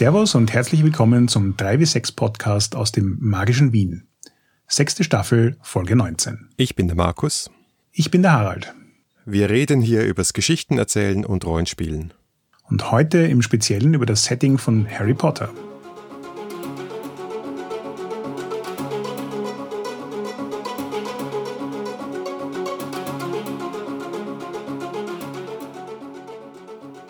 Servus und herzlich willkommen zum 3W6 Podcast aus dem magischen Wien. Sechste Staffel, Folge 19. Ich bin der Markus. Ich bin der Harald. Wir reden hier übers Geschichten erzählen und Rollenspielen. Und heute im Speziellen über das Setting von Harry Potter.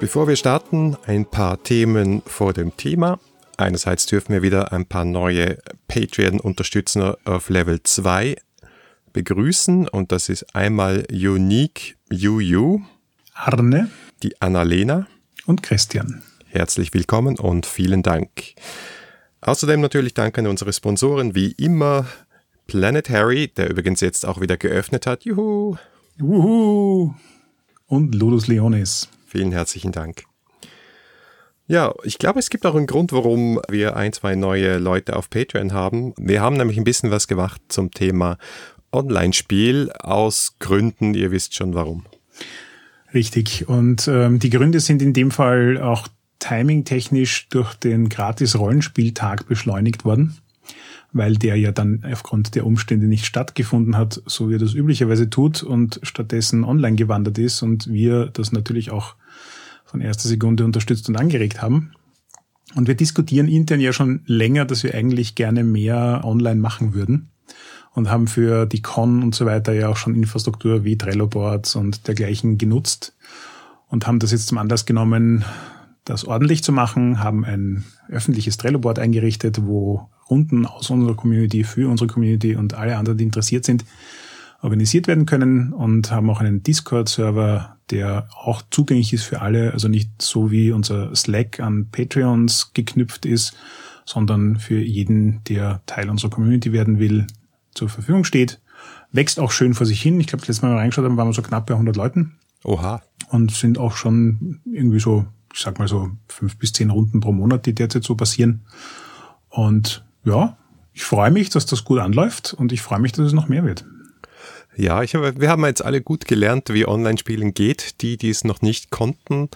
Bevor wir starten, ein paar Themen vor dem Thema. Einerseits dürfen wir wieder ein paar neue Patreon-Unterstützer auf Level 2 begrüßen und das ist einmal Unique UU, Arne, die Annalena und Christian. Herzlich willkommen und vielen Dank. Außerdem natürlich Dank an unsere Sponsoren, wie immer Planet Harry, der übrigens jetzt auch wieder geöffnet hat. Juhu! Juhu! Und Ludus Leonis. Vielen herzlichen Dank. Ja, ich glaube, es gibt auch einen Grund, warum wir ein, zwei neue Leute auf Patreon haben. Wir haben nämlich ein bisschen was gemacht zum Thema Online-Spiel aus Gründen, ihr wisst schon warum. Richtig. Und ähm, die Gründe sind in dem Fall auch timingtechnisch durch den Gratis-Rollenspieltag beschleunigt worden, weil der ja dann aufgrund der Umstände nicht stattgefunden hat, so wie er das üblicherweise tut und stattdessen online gewandert ist und wir das natürlich auch von erster Sekunde unterstützt und angeregt haben. Und wir diskutieren intern ja schon länger, dass wir eigentlich gerne mehr online machen würden und haben für die Con und so weiter ja auch schon Infrastruktur wie Trello-Boards und dergleichen genutzt und haben das jetzt zum Anlass genommen, das ordentlich zu machen, haben ein öffentliches Trello-Board eingerichtet, wo Runden aus unserer Community für unsere Community und alle anderen, die interessiert sind, organisiert werden können und haben auch einen Discord-Server, der auch zugänglich ist für alle, also nicht so wie unser Slack an Patreons geknüpft ist, sondern für jeden, der Teil unserer Community werden will, zur Verfügung steht. Wächst auch schön vor sich hin. Ich glaube, letztes Mal, mal reingeschaut haben, waren wir so knapp bei 100 Leuten. Oha. Und sind auch schon irgendwie so, ich sag mal so fünf bis zehn Runden pro Monat, die derzeit so passieren. Und ja, ich freue mich, dass das gut anläuft und ich freue mich, dass es noch mehr wird. Ja, ich habe, wir haben jetzt alle gut gelernt, wie Online-Spielen geht. Die, die es noch nicht konnten,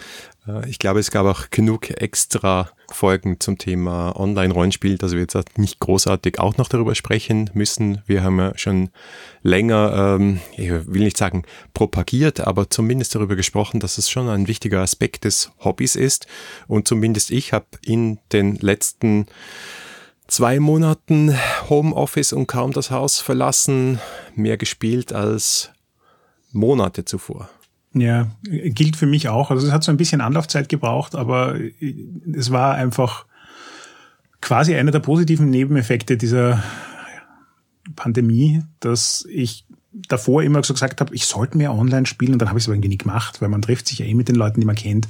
äh, ich glaube, es gab auch genug extra Folgen zum Thema Online-Rollenspiel, dass wir jetzt nicht großartig auch noch darüber sprechen müssen. Wir haben ja schon länger, ähm, ich will nicht sagen propagiert, aber zumindest darüber gesprochen, dass es schon ein wichtiger Aspekt des Hobbys ist. Und zumindest ich habe in den letzten zwei Monaten Homeoffice und kaum das Haus verlassen, mehr gespielt als Monate zuvor. Ja, gilt für mich auch. Also es hat so ein bisschen Anlaufzeit gebraucht, aber es war einfach quasi einer der positiven Nebeneffekte dieser Pandemie, dass ich davor immer so gesagt habe, ich sollte mehr online spielen und dann habe ich es aber irgendwie nie gemacht, weil man trifft sich ja eh mit den Leuten, die man kennt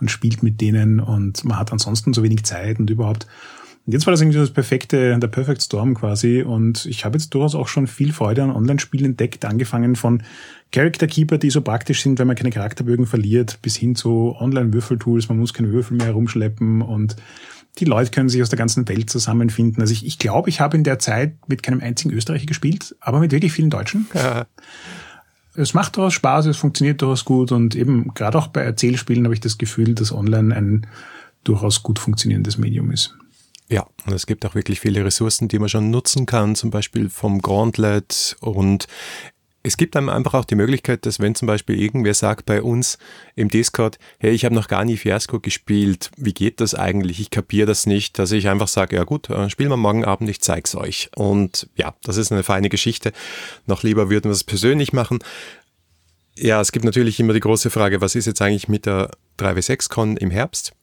und spielt mit denen und man hat ansonsten so wenig Zeit und überhaupt. Und jetzt war das irgendwie das perfekte, der Perfect Storm quasi. Und ich habe jetzt durchaus auch schon viel Freude an Online-Spielen entdeckt, angefangen von Character Keeper, die so praktisch sind, wenn man keine Charakterbögen verliert, bis hin zu Online-Würfeltools. Man muss keine Würfel mehr herumschleppen und die Leute können sich aus der ganzen Welt zusammenfinden. Also ich, ich glaube, ich habe in der Zeit mit keinem einzigen Österreicher gespielt, aber mit wirklich vielen Deutschen. Ja. Es macht durchaus Spaß, es funktioniert durchaus gut und eben gerade auch bei Erzählspielen habe ich das Gefühl, dass Online ein durchaus gut funktionierendes Medium ist. Ja, und es gibt auch wirklich viele Ressourcen, die man schon nutzen kann, zum Beispiel vom Gauntlet und es gibt einem einfach auch die Möglichkeit, dass wenn zum Beispiel irgendwer sagt bei uns im Discord, hey, ich habe noch gar nie Fiasco gespielt, wie geht das eigentlich? Ich kapiere das nicht, dass ich einfach sage, ja gut, äh, spielen wir morgen Abend, ich zeig's euch. Und ja, das ist eine feine Geschichte. Noch lieber würden wir es persönlich machen. Ja, es gibt natürlich immer die große Frage, was ist jetzt eigentlich mit der 3W6-Con im Herbst?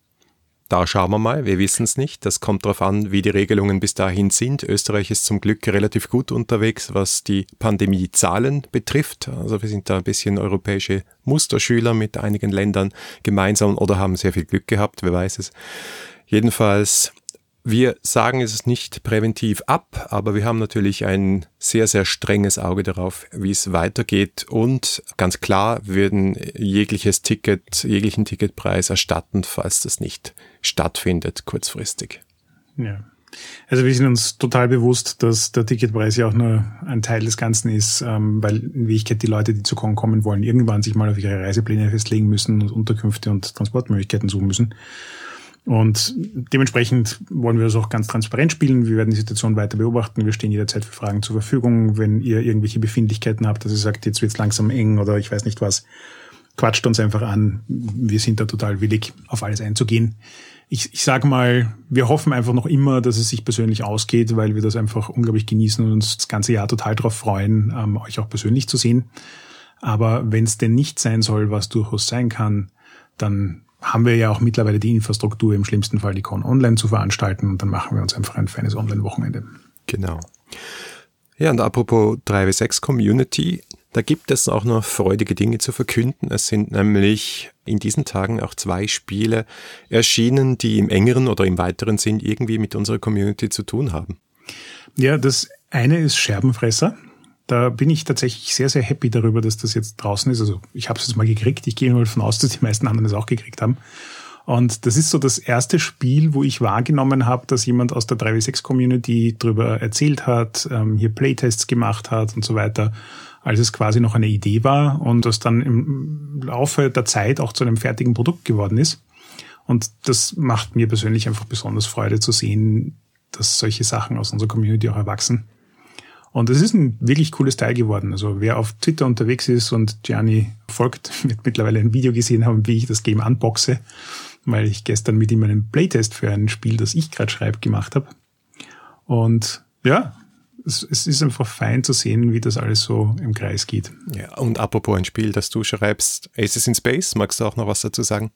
Da schauen wir mal, wir wissen es nicht. Das kommt darauf an, wie die Regelungen bis dahin sind. Österreich ist zum Glück relativ gut unterwegs, was die Pandemiezahlen betrifft. Also wir sind da ein bisschen europäische Musterschüler mit einigen Ländern gemeinsam oder haben sehr viel Glück gehabt, wer weiß es. Jedenfalls wir sagen es nicht präventiv ab, aber wir haben natürlich ein sehr, sehr strenges Auge darauf, wie es weitergeht und ganz klar würden jegliches Ticket, jeglichen Ticketpreis erstatten, falls das nicht stattfindet kurzfristig. Ja. Also wir sind uns total bewusst, dass der Ticketpreis ja auch nur ein Teil des Ganzen ist, ähm, weil in Wirklichkeit die Leute, die zu Con kommen wollen, irgendwann sich mal auf ihre Reisepläne festlegen müssen und Unterkünfte und Transportmöglichkeiten suchen müssen. Und dementsprechend wollen wir das auch ganz transparent spielen. Wir werden die Situation weiter beobachten. Wir stehen jederzeit für Fragen zur Verfügung. Wenn ihr irgendwelche Befindlichkeiten habt, dass ihr sagt, jetzt wird's langsam eng oder ich weiß nicht was, quatscht uns einfach an. Wir sind da total willig, auf alles einzugehen. Ich, ich sage mal, wir hoffen einfach noch immer, dass es sich persönlich ausgeht, weil wir das einfach unglaublich genießen und uns das ganze Jahr total darauf freuen, ähm, euch auch persönlich zu sehen. Aber wenn es denn nicht sein soll, was durchaus sein kann, dann haben wir ja auch mittlerweile die Infrastruktur, im schlimmsten Fall die Con online zu veranstalten und dann machen wir uns einfach ein feines Online-Wochenende. Genau. Ja, und apropos 3W6 Community, da gibt es auch noch freudige Dinge zu verkünden. Es sind nämlich in diesen Tagen auch zwei Spiele erschienen, die im engeren oder im weiteren Sinn irgendwie mit unserer Community zu tun haben. Ja, das eine ist Scherbenfresser. Da bin ich tatsächlich sehr, sehr happy darüber, dass das jetzt draußen ist. Also ich habe es jetzt mal gekriegt. Ich gehe mal davon aus, dass die meisten anderen es auch gekriegt haben. Und das ist so das erste Spiel, wo ich wahrgenommen habe, dass jemand aus der 3W6-Community darüber erzählt hat, ähm, hier Playtests gemacht hat und so weiter, als es quasi noch eine Idee war und das dann im Laufe der Zeit auch zu einem fertigen Produkt geworden ist. Und das macht mir persönlich einfach besonders Freude zu sehen, dass solche Sachen aus unserer Community auch erwachsen. Und es ist ein wirklich cooles Teil geworden. Also wer auf Twitter unterwegs ist und Gianni folgt, wird mittlerweile ein Video gesehen haben, wie ich das Game unboxe, weil ich gestern mit ihm einen Playtest für ein Spiel, das ich gerade schreibe, gemacht habe. Und ja, es, es, ist einfach fein zu sehen, wie das alles so im Kreis geht. Ja, und apropos ein Spiel, das du schreibst, Aces in Space, magst du auch noch was dazu sagen?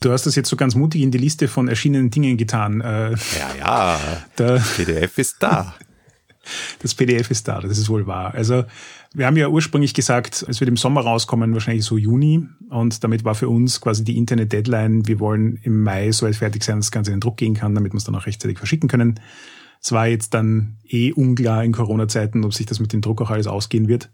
Du hast das jetzt so ganz mutig in die Liste von erschienenen Dingen getan. Äh, ja, ja. Der PDF ist da. Das PDF ist da, das ist wohl wahr. Also wir haben ja ursprünglich gesagt, es wird im Sommer rauskommen, wahrscheinlich so Juni. Und damit war für uns quasi die Internet-Deadline, wir wollen im Mai so weit fertig sein, dass das Ganze in den Druck gehen kann, damit wir es dann auch rechtzeitig verschicken können. Es war jetzt dann eh unklar in Corona-Zeiten, ob sich das mit dem Druck auch alles ausgehen wird.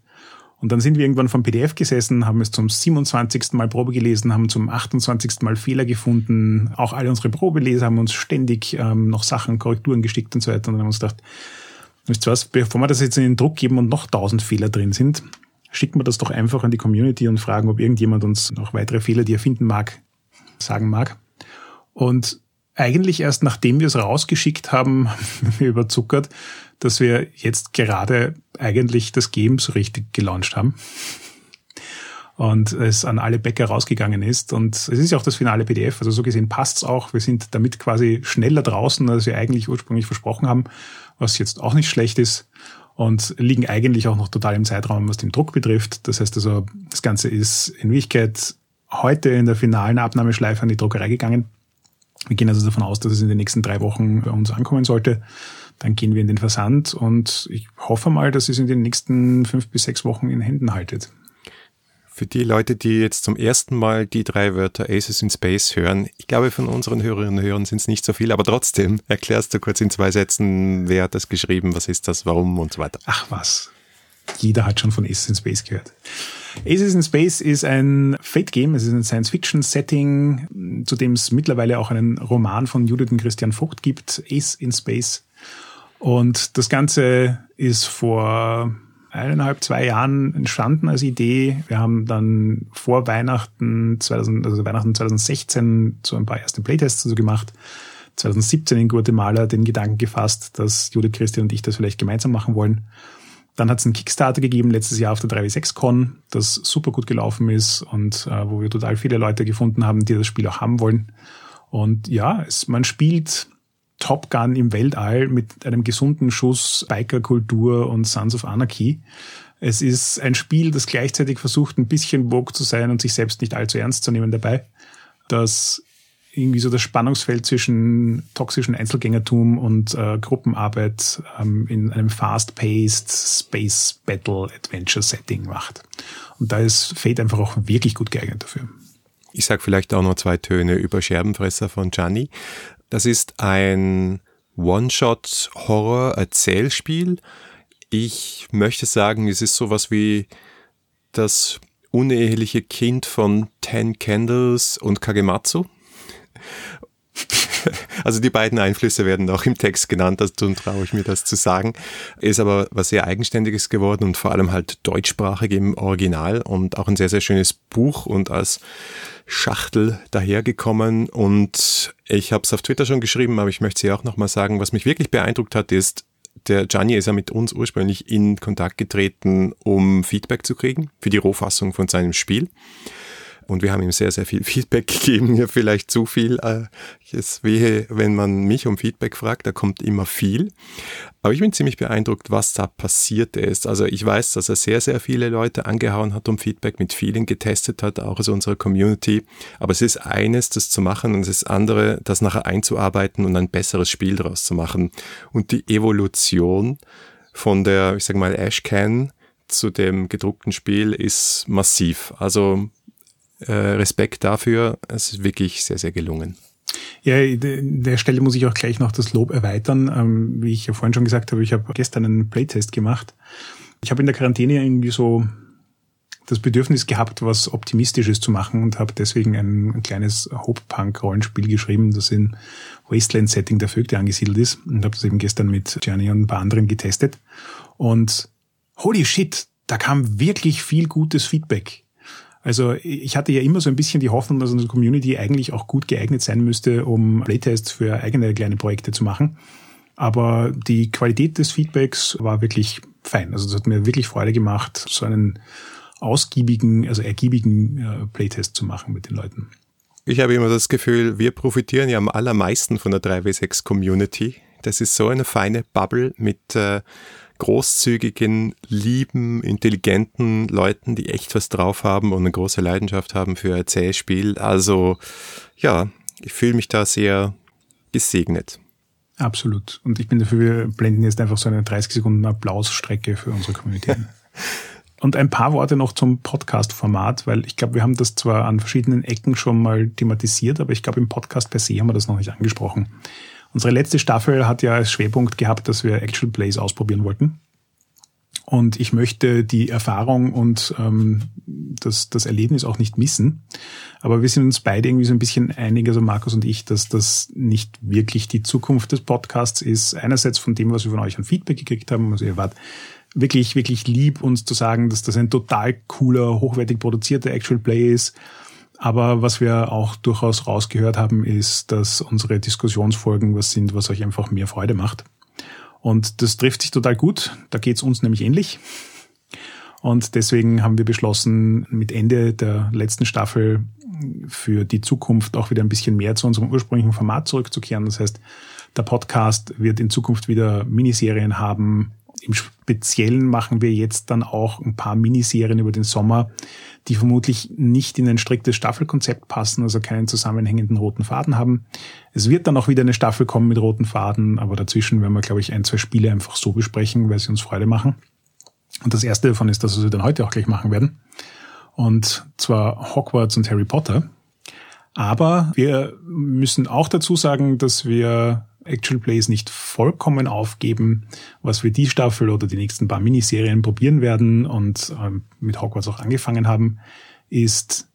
Und dann sind wir irgendwann vom PDF gesessen, haben es zum 27. Mal Probe gelesen, haben zum 28. Mal Fehler gefunden. Auch alle unsere Probeleser haben uns ständig ähm, noch Sachen, Korrekturen geschickt und so weiter. Und dann haben wir uns gedacht, Wisst ihr was, bevor wir das jetzt in den Druck geben und noch tausend Fehler drin sind, schicken wir das doch einfach an die Community und fragen, ob irgendjemand uns noch weitere Fehler, die er finden mag, sagen mag. Und eigentlich erst nachdem wir es rausgeschickt haben, überzuckert, dass wir jetzt gerade eigentlich das Game so richtig gelauncht haben. Und es an alle Bäcker rausgegangen ist. Und es ist ja auch das finale PDF. Also so gesehen passt's auch. Wir sind damit quasi schneller draußen, als wir eigentlich ursprünglich versprochen haben was jetzt auch nicht schlecht ist und liegen eigentlich auch noch total im Zeitraum, was den Druck betrifft. Das heißt also, das Ganze ist in Wirklichkeit heute in der finalen Abnahmeschleife an die Druckerei gegangen. Wir gehen also davon aus, dass es in den nächsten drei Wochen bei uns ankommen sollte. Dann gehen wir in den Versand und ich hoffe mal, dass es in den nächsten fünf bis sechs Wochen in Händen haltet. Für die Leute, die jetzt zum ersten Mal die drei Wörter Aces in Space hören, ich glaube, von unseren Hörerinnen und Hörern sind es nicht so viele, aber trotzdem erklärst du kurz in zwei Sätzen, wer hat das geschrieben, was ist das, warum und so weiter. Ach was. Jeder hat schon von Aces in Space gehört. Aces in Space ist ein Fate-Game, es ist ein Science-Fiction-Setting, zu dem es mittlerweile auch einen Roman von Judith und Christian Vogt gibt, Ace in Space. Und das Ganze ist vor eineinhalb, zwei Jahren entstanden als Idee. Wir haben dann vor Weihnachten 2000, also Weihnachten 2016 so ein paar erste Playtests so gemacht. 2017 in Guatemala den Gedanken gefasst, dass Judith, Christian und ich das vielleicht gemeinsam machen wollen. Dann hat es einen Kickstarter gegeben letztes Jahr auf der 3W6Con, das super gut gelaufen ist und äh, wo wir total viele Leute gefunden haben, die das Spiel auch haben wollen. Und ja, es, man spielt Top Gun im Weltall mit einem gesunden Schuss Bikerkultur und Sons of Anarchy. Es ist ein Spiel, das gleichzeitig versucht, ein bisschen woke zu sein und sich selbst nicht allzu ernst zu nehmen dabei. Das irgendwie so das Spannungsfeld zwischen toxischen Einzelgängertum und äh, Gruppenarbeit ähm, in einem fast-paced Space Battle Adventure Setting macht. Und da ist Fate einfach auch wirklich gut geeignet dafür. Ich sag vielleicht auch noch zwei Töne über Scherbenfresser von Gianni. Das ist ein One-Shot-Horror-Erzählspiel. Ich möchte sagen, es ist sowas wie das uneheliche Kind von Ten Candles und Kagematsu. Also die beiden Einflüsse werden auch im Text genannt, dazu traue ich mir das zu sagen. Ist aber was sehr Eigenständiges geworden und vor allem halt deutschsprachig im Original und auch ein sehr, sehr schönes Buch und als Schachtel dahergekommen und Ich habe es auf Twitter schon geschrieben, aber ich möchte sie auch nochmal sagen, was mich wirklich beeindruckt hat, ist, der Gianni ist ja mit uns ursprünglich in Kontakt getreten, um Feedback zu kriegen für die Rohfassung von seinem Spiel. Und wir haben ihm sehr, sehr viel Feedback gegeben, hier vielleicht zu viel. Äh, es wehe, wenn man mich um Feedback fragt, da kommt immer viel. Aber ich bin ziemlich beeindruckt, was da passiert ist. Also ich weiß, dass er sehr, sehr viele Leute angehauen hat um Feedback, mit vielen getestet hat, auch aus unserer Community. Aber es ist eines, das zu machen und es ist andere, das nachher einzuarbeiten und ein besseres Spiel daraus zu machen. Und die Evolution von der, ich sage mal, Ashcan zu dem gedruckten Spiel ist massiv. Also äh, Respekt dafür. Es ist wirklich sehr, sehr gelungen. Ja, an der Stelle muss ich auch gleich noch das Lob erweitern. Ähm, wie ich ja vorhin schon gesagt habe, ich habe gestern einen Playtest gemacht. Ich habe in der Quarantäne irgendwie so das Bedürfnis gehabt, was Optimistisches zu machen und habe deswegen ein, ein kleines Hope-Punk-Rollenspiel geschrieben, das in Wasteland-Setting der Vögte angesiedelt ist und habe das eben gestern mit Gianni und ein paar anderen getestet. Und holy shit, da kam wirklich viel gutes Feedback. Also ich hatte ja immer so ein bisschen die Hoffnung, dass unsere Community eigentlich auch gut geeignet sein müsste, um Playtests für eigene kleine Projekte zu machen. Aber die Qualität des Feedbacks war wirklich fein. Also es hat mir wirklich Freude gemacht, so einen ausgiebigen, also ergiebigen äh, Playtest zu machen mit den Leuten. Ich habe immer das Gefühl, wir profitieren ja am allermeisten von der 3W6 Community. Das ist so eine feine Bubble mit äh, großzügigen, lieben, intelligenten Leuten, die echt was drauf haben und eine große Leidenschaft haben für Erzählspiel. Also ja, ich fühle mich da sehr gesegnet. Absolut. Und ich bin dafür, wir blenden jetzt einfach so eine 30 Sekunden Applausstrecke für unsere Community. Und ein paar Worte noch zum Podcast-Format, weil ich glaube, wir haben das zwar an verschiedenen Ecken schon mal thematisiert, aber ich glaube, im Podcast per se haben wir das noch nicht angesprochen. Unsere letzte Staffel hat ja als Schwerpunkt gehabt, dass wir Actual Plays ausprobieren wollten. Und ich möchte die Erfahrung und ähm, das, das Erlebnis auch nicht missen. Aber wir sind uns beide irgendwie so ein bisschen einig, also Markus und ich, dass das nicht wirklich die Zukunft des Podcasts ist. Einerseits von dem, was wir von euch an Feedback gekriegt haben. Also ihr wart wirklich, wirklich lieb, uns zu sagen, dass das ein total cooler, hochwertig produzierter Actual Play ist. Aber was wir auch durchaus rausgehört haben, ist, dass unsere Diskussionsfolgen was sind, was euch einfach mehr Freude macht. Und das trifft sich total gut. Da geht's uns nämlich ähnlich. Und deswegen haben wir beschlossen, mit Ende der letzten Staffel für die Zukunft auch wieder ein bisschen mehr zu unserem ursprünglichen Format zurückzukehren. Das heißt, der Podcast wird in Zukunft wieder Miniserien haben. Im Speziellen machen wir jetzt dann auch ein paar Miniserien über den Sommer, die vermutlich nicht in ein striktes Staffelkonzept passen, also keinen zusammenhängenden roten Faden haben. Es wird dann auch wieder eine Staffel kommen mit roten Faden, aber dazwischen werden wir, glaube ich, ein, zwei Spiele einfach so besprechen, weil sie uns Freude machen. Und das erste davon ist das, was wir dann heute auch gleich machen werden. Und zwar Hogwarts und Harry Potter. Aber wir müssen auch dazu sagen, dass wir Actual Plays nicht vollkommen aufgeben, was wir die Staffel oder die nächsten paar Miniserien probieren werden und ähm, mit Hogwarts auch angefangen haben, ist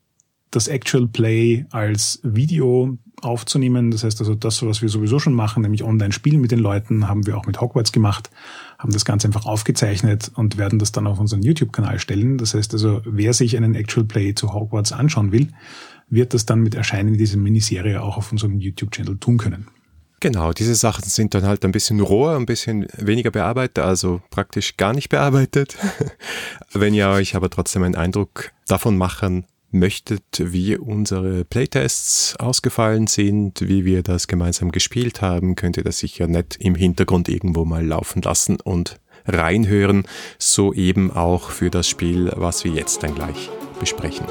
das Actual Play als Video aufzunehmen. Das heißt also das, was wir sowieso schon machen, nämlich online spielen mit den Leuten, haben wir auch mit Hogwarts gemacht, haben das Ganze einfach aufgezeichnet und werden das dann auf unseren YouTube-Kanal stellen. Das heißt also, wer sich einen Actual Play zu Hogwarts anschauen will, wird das dann mit Erscheinen dieser Miniserie auch auf unserem YouTube-Channel tun können. Genau, diese Sachen sind dann halt ein bisschen roher, ein bisschen weniger bearbeitet, also praktisch gar nicht bearbeitet. Wenn ihr euch aber trotzdem einen Eindruck davon machen möchtet, wie unsere Playtests ausgefallen sind, wie wir das gemeinsam gespielt haben, könnt ihr das sicher nett im Hintergrund irgendwo mal laufen lassen und reinhören, so eben auch für das Spiel, was wir jetzt dann gleich besprechen.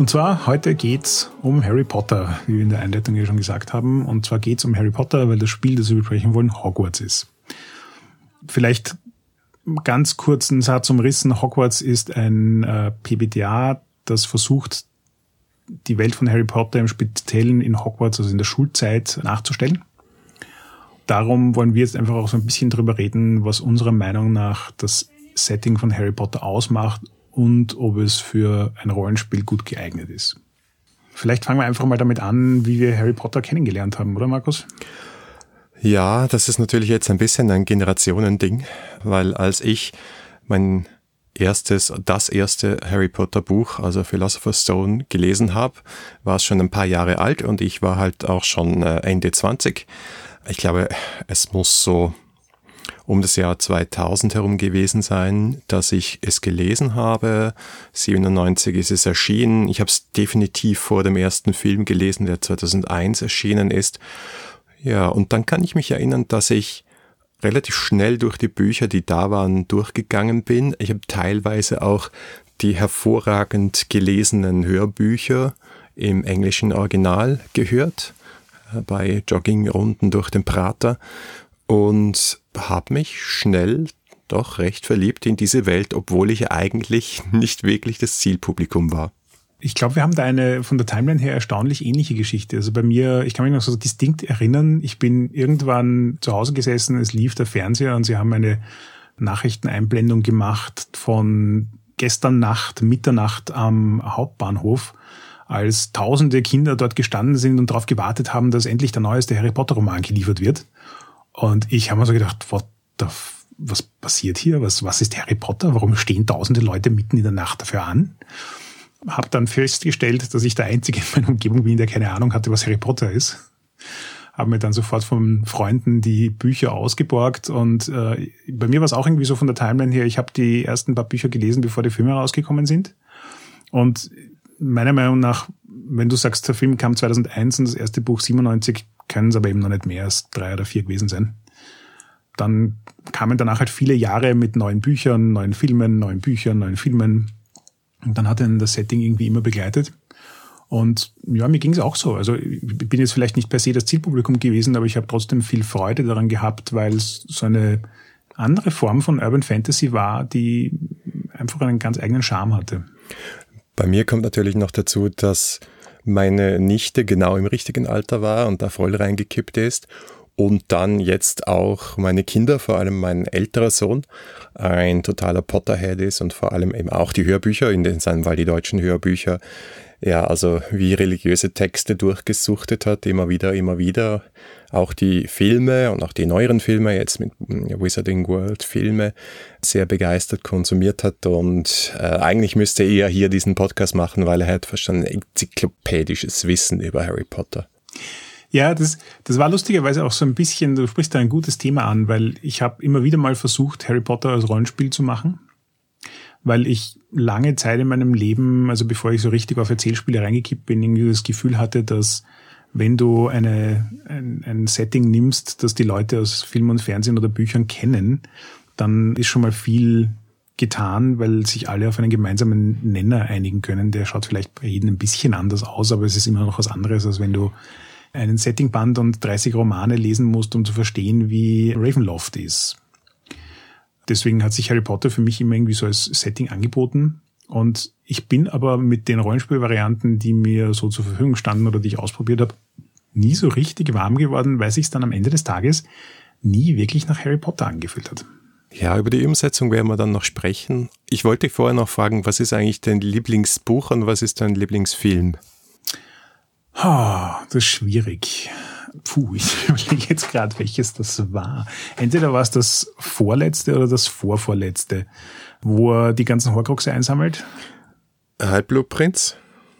Und zwar heute geht's um Harry Potter, wie wir in der Einleitung ja schon gesagt haben. Und zwar geht's um Harry Potter, weil das Spiel, das wir besprechen wollen, Hogwarts ist. Vielleicht ganz kurzen Satz umrissen. Hogwarts ist ein äh, PBTA, das versucht, die Welt von Harry Potter im Speziellen in Hogwarts, also in der Schulzeit, nachzustellen. Darum wollen wir jetzt einfach auch so ein bisschen drüber reden, was unserer Meinung nach das Setting von Harry Potter ausmacht und ob es für ein Rollenspiel gut geeignet ist. Vielleicht fangen wir einfach mal damit an, wie wir Harry Potter kennengelernt haben, oder Markus? Ja, das ist natürlich jetzt ein bisschen ein Generationending, weil als ich mein erstes, das erste Harry Potter Buch, also Philosopher's Stone, gelesen habe, war es schon ein paar Jahre alt und ich war halt auch schon äh, Ende 20. Ich glaube, es muss so um das Jahr 2000 herum gewesen sein, dass ich es gelesen habe. 97 ist es erschienen. Ich habe es definitiv vor dem ersten Film gelesen, der 2001 erschienen ist. Ja, und dann kann ich mich erinnern, dass ich relativ schnell durch die Bücher, die da waren, durchgegangen bin. Ich habe teilweise auch die hervorragend gelesenen Hörbücher im englischen Original gehört, äh, bei Joggingrunden durch den Prater und habe mich schnell doch recht verliebt in diese Welt, obwohl ich eigentlich nicht wirklich das Zielpublikum war. Ich glaube, wir haben da eine von der Timeline her erstaunlich ähnliche Geschichte. Also bei mir, ich kann mich noch so distinkt erinnern, ich bin irgendwann zu Hause gesessen, es lief der Fernseher und sie haben eine Nachrichteneinblendung gemacht von gestern Nacht, Mitternacht am Hauptbahnhof, als tausende Kinder dort gestanden sind und darauf gewartet haben, dass endlich der neueste Harry Potter Roman geliefert wird. Und ich habe mir so gedacht, what the, was passiert hier? Was, was ist Harry Potter? Warum stehen tausende Leute mitten in der Nacht dafür an? habe dann festgestellt, dass ich der Einzige in meiner Umgebung bin, der keine Ahnung hatte, was Harry Potter ist. Habe mir dann sofort von Freunden die Bücher ausgeborgt und äh, bei mir war es auch irgendwie so von der Timeline her, ich habe die ersten paar Bücher gelesen, bevor die Filme rausgekommen sind. Und meiner Meinung nach, wenn du sagst, der Film kam 2001 und das erste Buch 97, können es aber eben noch nicht mehr als drei oder vier gewesen sein. Dann kamen danach halt viele Jahre mit neuen Büchern, neuen Filmen, neuen Büchern, neuen Filmen und dann hat ihn das Setting irgendwie immer begleitet. Und ja, mir ging es auch so. Also ich bin jetzt vielleicht nicht per se das Zielpublikum gewesen, aber ich habe trotzdem viel Freude daran gehabt, weil es so eine andere Form von Urban Fantasy war, die einfach einen ganz eigenen Charme hatte. Bei mir kommt natürlich noch dazu, dass meine Nichte genau im richtigen Alter war und da voll reingekippt ist. Und dann jetzt auch meine Kinder, vor allem mein älterer Sohn, ein totaler Potterhead ist und vor allem eben auch die Hörbücher, in seinem Fall die deutschen Hörbücher, ja, also wie religiöse Texte durchgesuchtet hat, immer wieder, immer wieder. Auch die Filme und auch die neueren Filme, jetzt mit Wizarding World Filme, sehr begeistert konsumiert hat und äh, eigentlich müsste er hier diesen Podcast machen, weil er hat fast ein enzyklopädisches Wissen über Harry Potter. Ja, das, das war lustigerweise auch so ein bisschen, du sprichst da ein gutes Thema an, weil ich habe immer wieder mal versucht, Harry Potter als Rollenspiel zu machen, weil ich lange Zeit in meinem Leben, also bevor ich so richtig auf Erzählspiele reingekippt bin, irgendwie das Gefühl hatte, dass wenn du eine, ein, ein Setting nimmst, das die Leute aus Film und Fernsehen oder Büchern kennen, dann ist schon mal viel getan, weil sich alle auf einen gemeinsamen Nenner einigen können. Der schaut vielleicht bei jedem ein bisschen anders aus, aber es ist immer noch was anderes, als wenn du einen Settingband und 30 Romane lesen musst, um zu verstehen, wie Ravenloft ist. Deswegen hat sich Harry Potter für mich immer irgendwie so als Setting angeboten. Und ich bin aber mit den Rollenspielvarianten, die mir so zur Verfügung standen oder die ich ausprobiert habe, nie so richtig warm geworden, weil sich dann am Ende des Tages nie wirklich nach Harry Potter angefühlt hat. Ja, über die Umsetzung werden wir dann noch sprechen. Ich wollte vorher noch fragen, was ist eigentlich dein Lieblingsbuch und was ist dein Lieblingsfilm? Oh, das ist schwierig. Puh, ich überlege jetzt gerade, welches das war. Entweder war es das vorletzte oder das vorvorletzte, wo er die ganzen Horcruxe einsammelt. Halbblutprinz?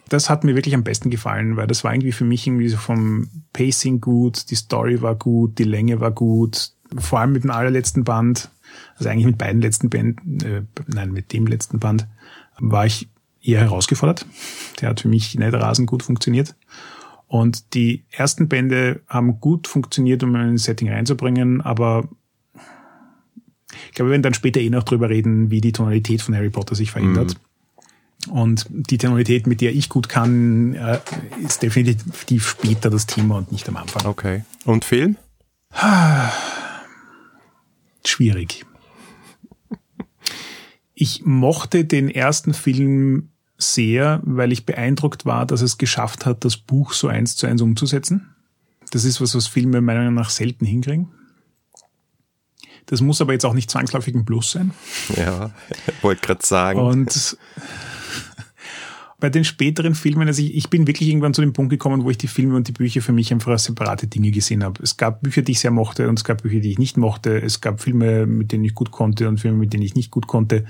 Das hat mir wirklich am besten gefallen, weil das war irgendwie für mich irgendwie so vom Pacing gut, die Story war gut, die Länge war gut, vor allem mit dem allerletzten Band, also eigentlich mit beiden letzten Bänden, äh, nein, mit dem letzten Band, war ich eher herausgefordert. Der hat für mich nicht rasend gut funktioniert. Und die ersten Bände haben gut funktioniert, um ein Setting reinzubringen, aber ich glaube, wir werden dann später eh noch drüber reden, wie die Tonalität von Harry Potter sich verändert. Mhm. Und die Tonalität, mit der ich gut kann, äh, ist definitiv später das Thema und nicht am Anfang. Okay. Und Film? Schwierig. Ich mochte den ersten Film sehr, weil ich beeindruckt war, dass es geschafft hat, das Buch so eins zu eins umzusetzen. Das ist was, was Filme meiner Meinung nach selten hinkriegen. Das muss aber jetzt auch nicht zwangsläufig ein Plus sein. Ja, wollte gerade sagen. Und bei den späteren Filmen, also ich, ich, bin wirklich irgendwann zu dem Punkt gekommen, wo ich die Filme und die Bücher für mich einfach als separate Dinge gesehen habe. Es gab Bücher, die ich sehr mochte und es gab Bücher, die ich nicht mochte. Es gab Filme, mit denen ich gut konnte und Filme, mit denen ich nicht gut konnte.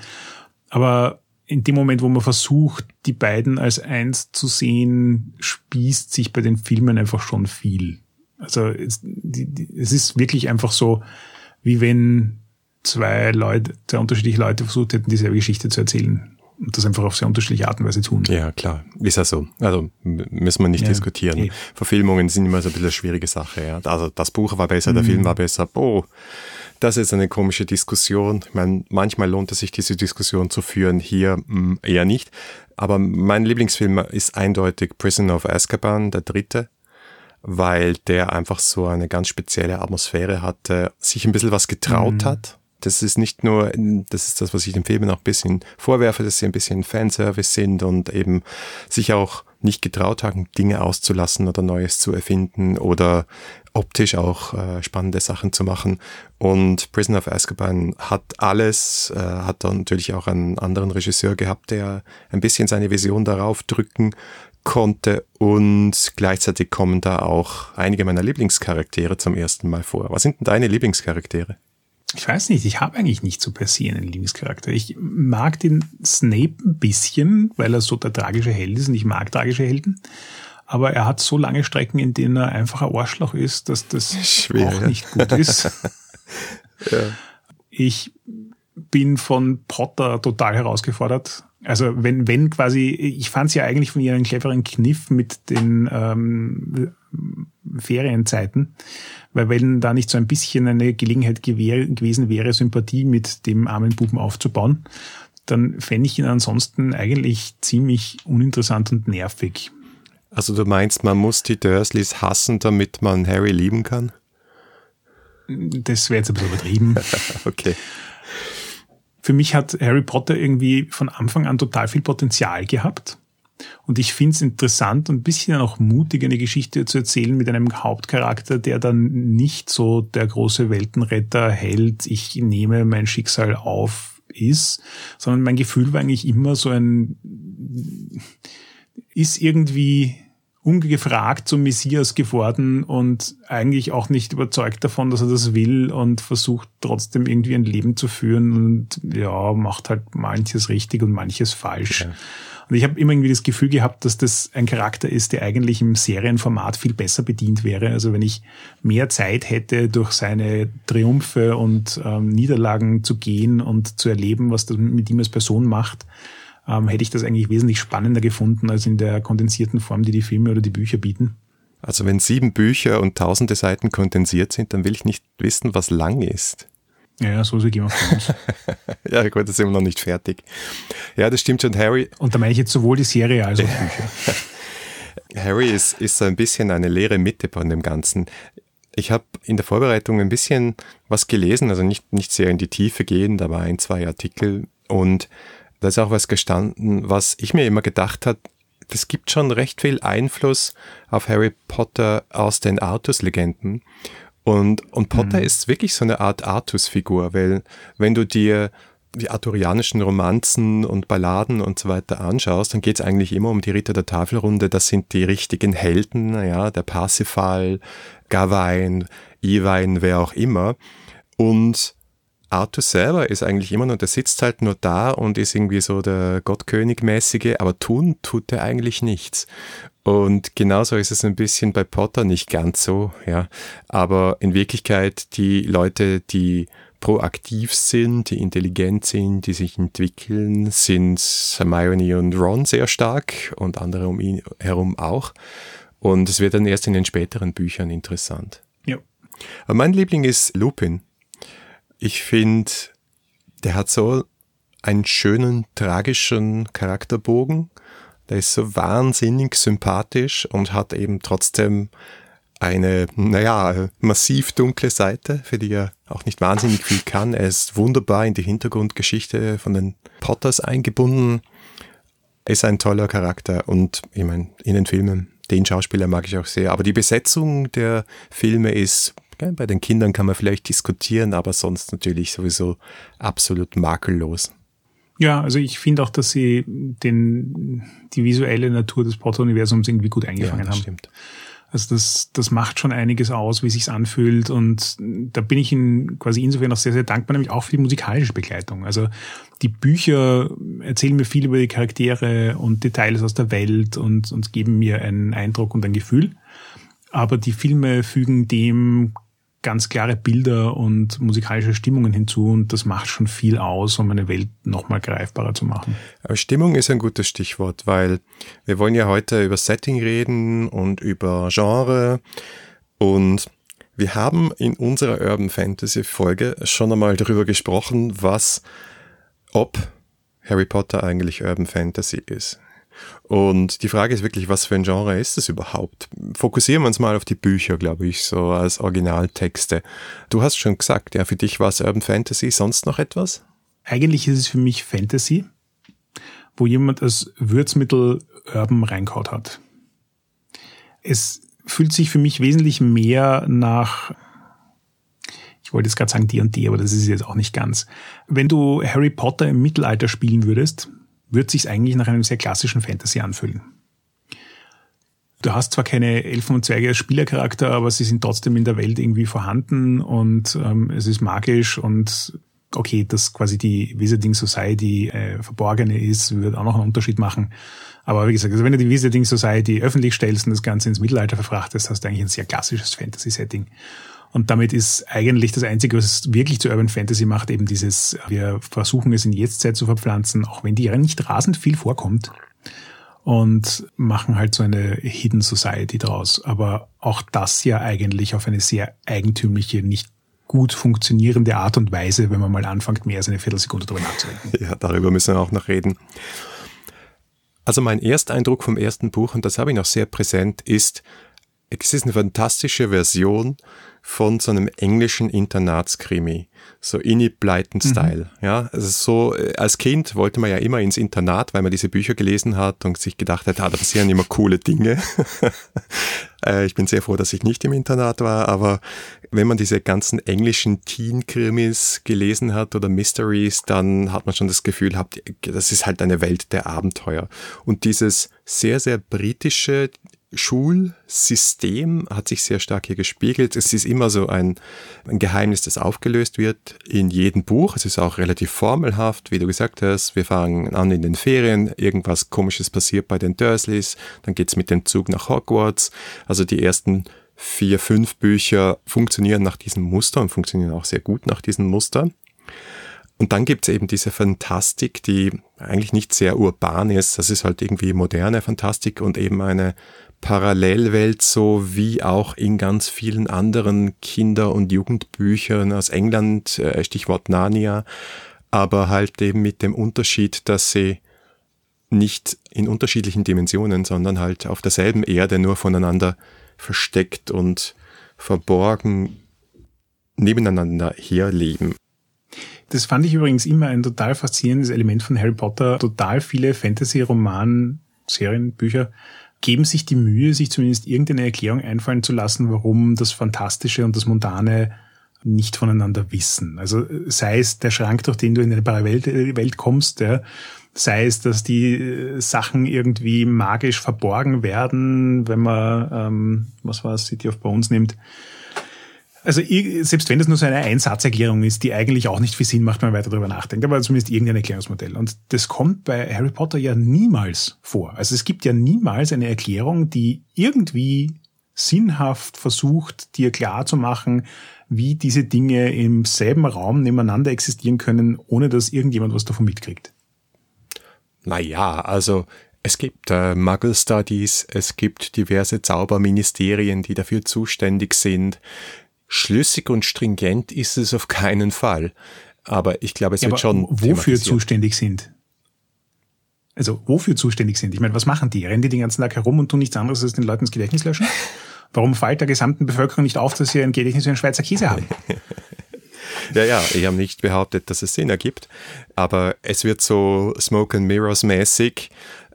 Aber in dem Moment, wo man versucht, die beiden als eins zu sehen, spießt sich bei den Filmen einfach schon viel. Also es, die, die, es ist wirklich einfach so, wie wenn zwei Leute, zwei unterschiedliche Leute versucht hätten, dieselbe Geschichte zu erzählen und das einfach auf sehr unterschiedliche Art und Weise tun. Ja, klar. Ist ja so. Also müssen wir nicht ja, diskutieren. Eh. Verfilmungen sind immer so ein bisschen eine schwierige Sache. Ja. Also das Buch war besser, der mhm. Film war besser. Oh, das ist eine komische Diskussion. Ich meine, manchmal lohnt es sich, diese Diskussion zu führen. Hier mh, hm, eher nicht. Aber mein Lieblingsfilm ist eindeutig Prison of Azkaban, der dritte weil der einfach so eine ganz spezielle Atmosphäre hatte, sich ein bisschen was getraut mhm. hat das ist nicht nur, das ist das, was ich den Filmen auch ein bisschen vorwerfe, dass sie ein bisschen Fanservice sind und eben sich auch nicht getraut haben, Dinge auszulassen oder Neues zu erfinden oder optisch auch äh, spannende Sachen zu machen. Und Prison of Azkaban hat alles, äh, hat dann natürlich auch einen anderen Regisseur gehabt, der ein bisschen seine Vision darauf drücken konnte und gleichzeitig kommen da auch einige meiner Lieblingscharaktere zum ersten Mal vor. Was sind denn deine Lieblingscharaktere? ich weiß nicht, ich habe eigentlich nicht so per se einen Lieblingscharakter. Ich mag den Snape ein bisschen, weil er so der tragische Held ist und ich mag tragische Helden. Aber er hat so lange Strecken, in denen er einfach ein Arschloch ist, dass das Schwer, auch ja. nicht gut ist. ja. Ich bin von Potter total herausgefordert. Also wenn, wenn quasi, ich fand es ja eigentlich von ihr einen cleveren Kniff mit den ähm, Ferienzeiten, weil wenn da nicht so ein bisschen eine Gelegenheit gewesen wäre, Sympathie mit dem armen Buben aufzubauen, dann fände ich ihn ansonsten eigentlich ziemlich uninteressant und nervig. Also du meinst, man muss die Dursleys hassen, damit man Harry lieben kann? Das wäre jetzt ein bisschen übertrieben. okay. Für mich hat Harry Potter irgendwie von Anfang an total viel Potenzial gehabt. Und ich finde es interessant und ein bisschen auch mutig, eine Geschichte zu erzählen mit einem Hauptcharakter, der dann nicht so der große Weltenretter, Held, ich nehme mein Schicksal auf ist, sondern mein Gefühl war eigentlich immer so ein, ist irgendwie ungefragt zum Messias geworden und eigentlich auch nicht überzeugt davon, dass er das will und versucht trotzdem irgendwie ein Leben zu führen und ja, macht halt manches richtig und manches falsch. Ja. Und ich habe immer irgendwie das Gefühl gehabt, dass das ein Charakter ist, der eigentlich im Serienformat viel besser bedient wäre. Also wenn ich mehr Zeit hätte, durch seine Triumphe und ähm, Niederlagen zu gehen und zu erleben, was das mit ihm als Person macht, ähm, hätte ich das eigentlich wesentlich spannender gefunden als in der kondensierten Form, die die Filme oder die Bücher bieten. Also wenn sieben Bücher und tausende Seiten kondensiert sind, dann will ich nicht wissen, was lang ist. Ja, so ist es immer von uns. ja, gut, das sind wir noch nicht fertig. Ja, das stimmt schon, Harry. Und da meine ich jetzt sowohl die Serie als auch Bücher. Harry ist, ist so ein bisschen eine leere Mitte von dem Ganzen. Ich habe in der Vorbereitung ein bisschen was gelesen, also nicht, nicht sehr in die Tiefe gehen, da war ein, zwei Artikel und da ist auch was gestanden, was ich mir immer gedacht habe, das gibt schon recht viel Einfluss auf Harry Potter aus den Artus-Legenden. Und, und Potter mhm. ist wirklich so eine Art Artus-Figur, weil wenn du dir die arthurianischen Romanzen und Balladen und so weiter anschaust, dann geht es eigentlich immer um die Ritter der Tafelrunde. Das sind die richtigen Helden, ja, der Parsifal, Gawain, Iwain, wer auch immer. Und Arthur selber ist eigentlich immer nur, der sitzt halt nur da und ist irgendwie so der Gottkönig-mäßige, aber tun tut er eigentlich nichts. Und genauso ist es ein bisschen bei Potter nicht ganz so, ja. Aber in Wirklichkeit die Leute, die proaktiv sind, die intelligent sind, die sich entwickeln, sind Hermione und Ron sehr stark und andere um ihn herum auch. Und es wird dann erst in den späteren Büchern interessant. Ja. Aber mein Liebling ist Lupin. Ich finde, der hat so einen schönen, tragischen Charakterbogen der ist so wahnsinnig sympathisch und hat eben trotzdem eine, naja, massiv dunkle Seite, für die er auch nicht wahnsinnig viel kann. Er ist wunderbar in die Hintergrundgeschichte von den Potters eingebunden. Er ist ein toller Charakter und ich meine, in den Filmen, den Schauspieler mag ich auch sehr. Aber die Besetzung der Filme ist, bei den Kindern kann man vielleicht diskutieren, aber sonst natürlich sowieso absolut makellos. Ja, also ich finde auch, dass sie den, die visuelle Natur des Potter-Universums irgendwie gut eingefangen ja, haben. Stimmt. Also das, das macht schon einiges aus, wie sich's anfühlt. Und da bin ich Ihnen quasi insofern auch sehr, sehr dankbar, nämlich auch für die musikalische Begleitung. Also die Bücher erzählen mir viel über die Charaktere und Details aus der Welt und, und geben mir einen Eindruck und ein Gefühl. Aber die Filme fügen dem ganz klare Bilder und musikalische Stimmungen hinzu und das macht schon viel aus, um eine Welt nochmal greifbarer zu machen. Stimmung ist ein gutes Stichwort, weil wir wollen ja heute über Setting reden und über Genre und wir haben in unserer Urban Fantasy Folge schon einmal darüber gesprochen, was, ob Harry Potter eigentlich Urban Fantasy ist. Und die Frage ist wirklich, was für ein Genre ist es überhaupt? Fokussieren wir uns mal auf die Bücher, glaube ich, so als Originaltexte. Du hast schon gesagt, ja, für dich war es Urban Fantasy, sonst noch etwas? Eigentlich ist es für mich Fantasy, wo jemand als Würzmittel Urban reinkaut hat. Es fühlt sich für mich wesentlich mehr nach ich wollte jetzt gerade sagen D&D, aber das ist jetzt auch nicht ganz. Wenn du Harry Potter im Mittelalter spielen würdest, wird sich eigentlich nach einem sehr klassischen Fantasy anfühlen. Du hast zwar keine Elfen und Zwerge als Spielercharakter, aber sie sind trotzdem in der Welt irgendwie vorhanden und ähm, es ist magisch und okay, dass quasi die Wizarding Society äh, verborgene ist, wird auch noch einen Unterschied machen. Aber wie gesagt, also wenn du die Wizarding Society öffentlich stellst und das Ganze ins Mittelalter verfrachtest, hast du eigentlich ein sehr klassisches Fantasy-Setting. Und damit ist eigentlich das Einzige, was es wirklich zu Urban Fantasy macht, eben dieses, wir versuchen es in Jetztzeit zu verpflanzen, auch wenn die ja nicht rasend viel vorkommt. Und machen halt so eine Hidden Society draus. Aber auch das ja eigentlich auf eine sehr eigentümliche, nicht gut funktionierende Art und Weise, wenn man mal anfängt, mehr als eine Viertelsekunde darüber nachzudenken. Ja, darüber müssen wir auch noch reden. Also mein Ersteindruck vom ersten Buch, und das habe ich noch sehr präsent, ist, es ist eine fantastische Version von so einem englischen Internatskrimi, so Enid Blyton-Style. Mhm. Ja, also so äh, als Kind wollte man ja immer ins Internat, weil man diese Bücher gelesen hat und sich gedacht hat, ah, da passieren immer coole Dinge. Äh, ich bin sehr froh, dass ich nicht im Internat war, aber wenn man diese ganzen englischen Teen-Krimis gelesen hat oder Mysteries, dann hat man schon das Gefühl, das ist halt eine Welt der Abenteuer. Und dieses sehr, sehr britische, Schulsystem hat sich sehr stark hier gespiegelt. Es ist immer so ein, ein, Geheimnis, das aufgelöst wird in jedem Buch. Es ist auch relativ formelhaft, wie du gesagt hast. Wir fangen an in den Ferien, irgendwas Komisches passiert bei den Dursleys, dann geht's mit dem Zug nach Hogwarts. Also die ersten vier, fünf Bücher funktionieren nach diesem Muster und funktionieren auch sehr gut nach diesem Muster. Und dann gibt's eben diese Fantastik, die eigentlich nicht sehr urban ist. Das ist halt irgendwie moderne Fantastik und eben eine Parallelwelt, so wie auch in ganz vielen anderen Kinder- und Jugendbüchern aus England, äh, Stichwort Narnia, aber halt eben mit dem Unterschied, dass sie nicht in unterschiedlichen Dimensionen, sondern halt auf derselben Erde nur voneinander versteckt und verborgen nebeneinander herleben. Das fand ich übrigens immer ein total faszinierendes Element von Harry Potter. Total viele Fantasy-Roman, Serien, Bücher geben sich die Mühe, sich zumindest irgendeine Erklärung einfallen zu lassen, warum das Fantastische und das Mondane nicht voneinander wissen. Also sei es der Schrank, durch den du in eine Parallelwelt Welt kommst, ja, sei es, dass die äh, Sachen irgendwie magisch verborgen werden, wenn man, ähm, was war es, City of Bones nimmt, also selbst wenn das nur so eine Einsatzerklärung ist, die eigentlich auch nicht viel Sinn macht, wenn man weiter darüber nachdenkt, aber zumindest irgendein Erklärungsmodell. Und das kommt bei Harry Potter ja niemals vor. Also es gibt ja niemals eine Erklärung, die irgendwie sinnhaft versucht, dir klar zu machen, wie diese Dinge im selben Raum nebeneinander existieren können, ohne dass irgendjemand was davon mitkriegt. Naja, also es gibt äh, Muggle Studies, es gibt diverse Zauberministerien, die dafür zuständig sind. Schlüssig und stringent ist es auf keinen Fall. Aber ich glaube, es ja, wird schon. Wofür zuständig sind? Also, wofür zuständig sind? Ich meine, was machen die? Rennen die den ganzen Tag herum und tun nichts anderes als den Leuten das Gedächtnis löschen? Warum fällt der gesamten Bevölkerung nicht auf, dass sie ein Gedächtnis wie ein Schweizer Käse haben? ja, ja, ich habe nicht behauptet, dass es Sinn ergibt, aber es wird so Smoke and Mirrors mäßig